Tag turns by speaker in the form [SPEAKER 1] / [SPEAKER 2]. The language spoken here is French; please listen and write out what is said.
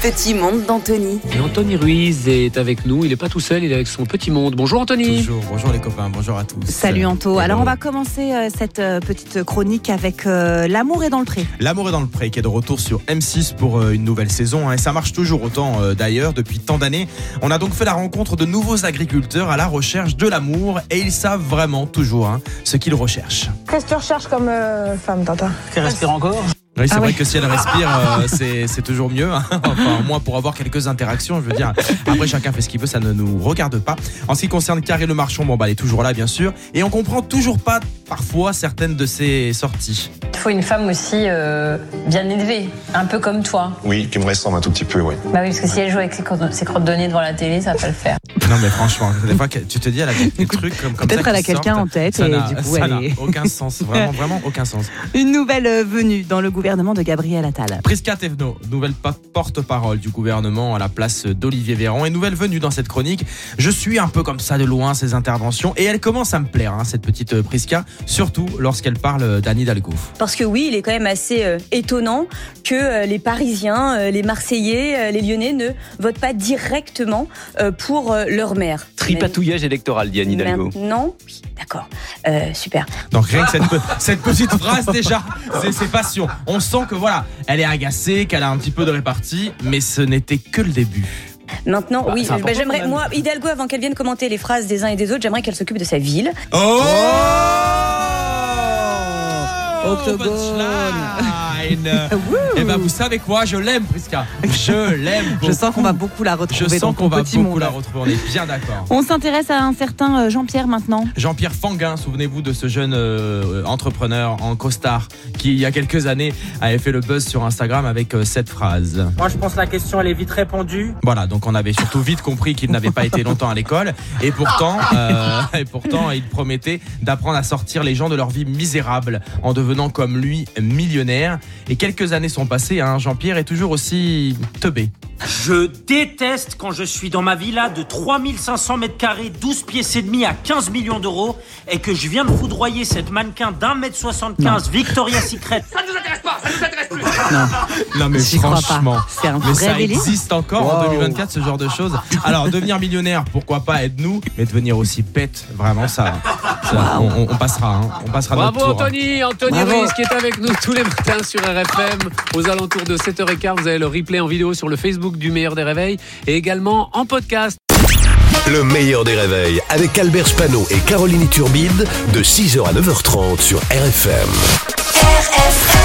[SPEAKER 1] Petit monde d'Anthony.
[SPEAKER 2] Et Anthony Ruiz est avec nous. Il n'est pas tout seul, il est avec son petit monde. Bonjour Anthony.
[SPEAKER 3] Bonjour, bonjour les copains, bonjour à tous.
[SPEAKER 4] Salut Anto.
[SPEAKER 3] Hello.
[SPEAKER 4] Alors on va commencer euh, cette euh, petite chronique avec euh, L'amour est dans le pré.
[SPEAKER 3] L'amour est dans le pré qui est de retour sur M6 pour euh, une nouvelle saison hein, et ça marche toujours autant euh, d'ailleurs depuis tant d'années. On a donc fait la rencontre de nouveaux agriculteurs à la recherche de l'amour et ils savent vraiment toujours hein, ce qu'ils recherchent.
[SPEAKER 5] Qu'est-ce que tu recherches comme euh, femme, Tata?
[SPEAKER 2] Tu respires encore?
[SPEAKER 3] Oui, c'est
[SPEAKER 4] Ah
[SPEAKER 3] vrai
[SPEAKER 4] ouais.
[SPEAKER 3] que si elle respire, euh, c'est c'est toujours mieux. hein. Enfin, au moins pour avoir quelques interactions, je veux dire. Après, chacun fait ce qu'il veut, ça ne nous regarde pas. En ce qui concerne Carré Le Marchand, bon, bah, elle est toujours là, bien sûr. Et on comprend toujours pas, parfois, certaines de ses sorties.
[SPEAKER 6] Il faut une femme aussi euh, bien élevée, un peu comme toi.
[SPEAKER 7] Oui, qui me ressemble un tout petit peu, oui.
[SPEAKER 6] Bah oui, parce que si elle joue avec ses, cro- ses crottes de nez devant la télé, ça va pas le faire.
[SPEAKER 3] Non, mais franchement, des fois, que- tu te dis, elle a des, des trucs comme, comme ça.
[SPEAKER 4] peut-être elle a quelqu'un en tête
[SPEAKER 3] Ça
[SPEAKER 4] et du coup,
[SPEAKER 3] ça
[SPEAKER 4] elle
[SPEAKER 3] n'a
[SPEAKER 4] est-
[SPEAKER 3] aucun sens. Vraiment, vraiment aucun sens.
[SPEAKER 4] Une nouvelle euh, venue dans le gouvernement de Gabriel Attal.
[SPEAKER 3] Prisca Thévenot, nouvelle pa- porte-parole du gouvernement à la place d'Olivier Véran et nouvelle venue dans cette chronique. Je suis un peu comme ça de loin ses interventions et elle commence à me plaire, hein, cette petite euh, Prisca, surtout lorsqu'elle parle d'Anne Hidalgo.
[SPEAKER 8] Parce que oui, il est quand même assez euh, étonnant que euh, les Parisiens, euh, les Marseillais, euh, les Lyonnais ne votent pas directement euh, pour euh, leur maire.
[SPEAKER 2] Tripatouillage électoral, dit Anne Hidalgo.
[SPEAKER 8] Maintenant, oui, d'accord, Euh, super.
[SPEAKER 3] Donc rien que cette, pe- cette petite phrase déjà, c'est ses passions. On sent que voilà, elle est agacée, qu'elle a un petit peu de répartie, mais ce n'était que le début.
[SPEAKER 8] Maintenant,
[SPEAKER 2] Bah,
[SPEAKER 8] oui, bah, j'aimerais, moi, Hidalgo, avant qu'elle vienne commenter les phrases des uns et des autres, j'aimerais qu'elle s'occupe de sa ville.
[SPEAKER 3] Oh,
[SPEAKER 4] Octogone.
[SPEAKER 3] punchline. Eh ben vous savez quoi, je l'aime Prisca. Je l'aime.
[SPEAKER 4] Je sens qu'on va beaucoup la
[SPEAKER 3] Je
[SPEAKER 4] retrouver dans
[SPEAKER 3] sens qu'on va
[SPEAKER 4] petit
[SPEAKER 3] beaucoup
[SPEAKER 4] monde.
[SPEAKER 3] la retrouver, on est bien d'accord.
[SPEAKER 4] On s'intéresse à un certain euh, Jean-Pierre maintenant.
[SPEAKER 3] Jean-Pierre Fanguin, souvenez-vous de ce jeune euh, entrepreneur en costard qui, il y a quelques années, avait fait le buzz sur Instagram avec euh, cette phrase.
[SPEAKER 9] Moi, je pense que la question, elle est vite répondue.
[SPEAKER 3] Voilà, donc on avait surtout vite compris qu'il n'avait pas été longtemps à l'école et pourtant, euh, et pourtant, il promettait d'apprendre à sortir les gens de leur vie misérable en devenant comme lui millionnaire. Et quelques années sont passées, hein, Jean-Pierre est toujours aussi teubé.
[SPEAKER 9] Je déteste quand je suis dans ma villa de 3500 mètres carrés, 12 pièces et demi à 15 millions d'euros et que je viens de foudroyer cette mannequin d'un mètre 75 Victoria's Secret.
[SPEAKER 3] Non mais
[SPEAKER 4] J'y crois pas.
[SPEAKER 3] franchement,
[SPEAKER 4] C'est un
[SPEAKER 3] mais
[SPEAKER 4] vrai
[SPEAKER 3] ça
[SPEAKER 4] délire.
[SPEAKER 3] existe encore en 2024 ce genre de choses. Alors devenir millionnaire, pourquoi pas, aide-nous, mais devenir aussi pète, vraiment ça, on, passera, hein. on passera
[SPEAKER 2] Bravo
[SPEAKER 3] notre tour. hein.
[SPEAKER 2] Anthony, Anthony
[SPEAKER 4] Bravo.
[SPEAKER 2] Ruiz qui est avec nous tous les matins sur RFM aux alentours de 7h15. Vous avez le replay en vidéo sur le Facebook du meilleur des réveils et également en podcast.
[SPEAKER 10] Le meilleur des réveils avec Albert Spano et Caroline Turbide de 6h à 9h30 sur RFM.
[SPEAKER 1] RFM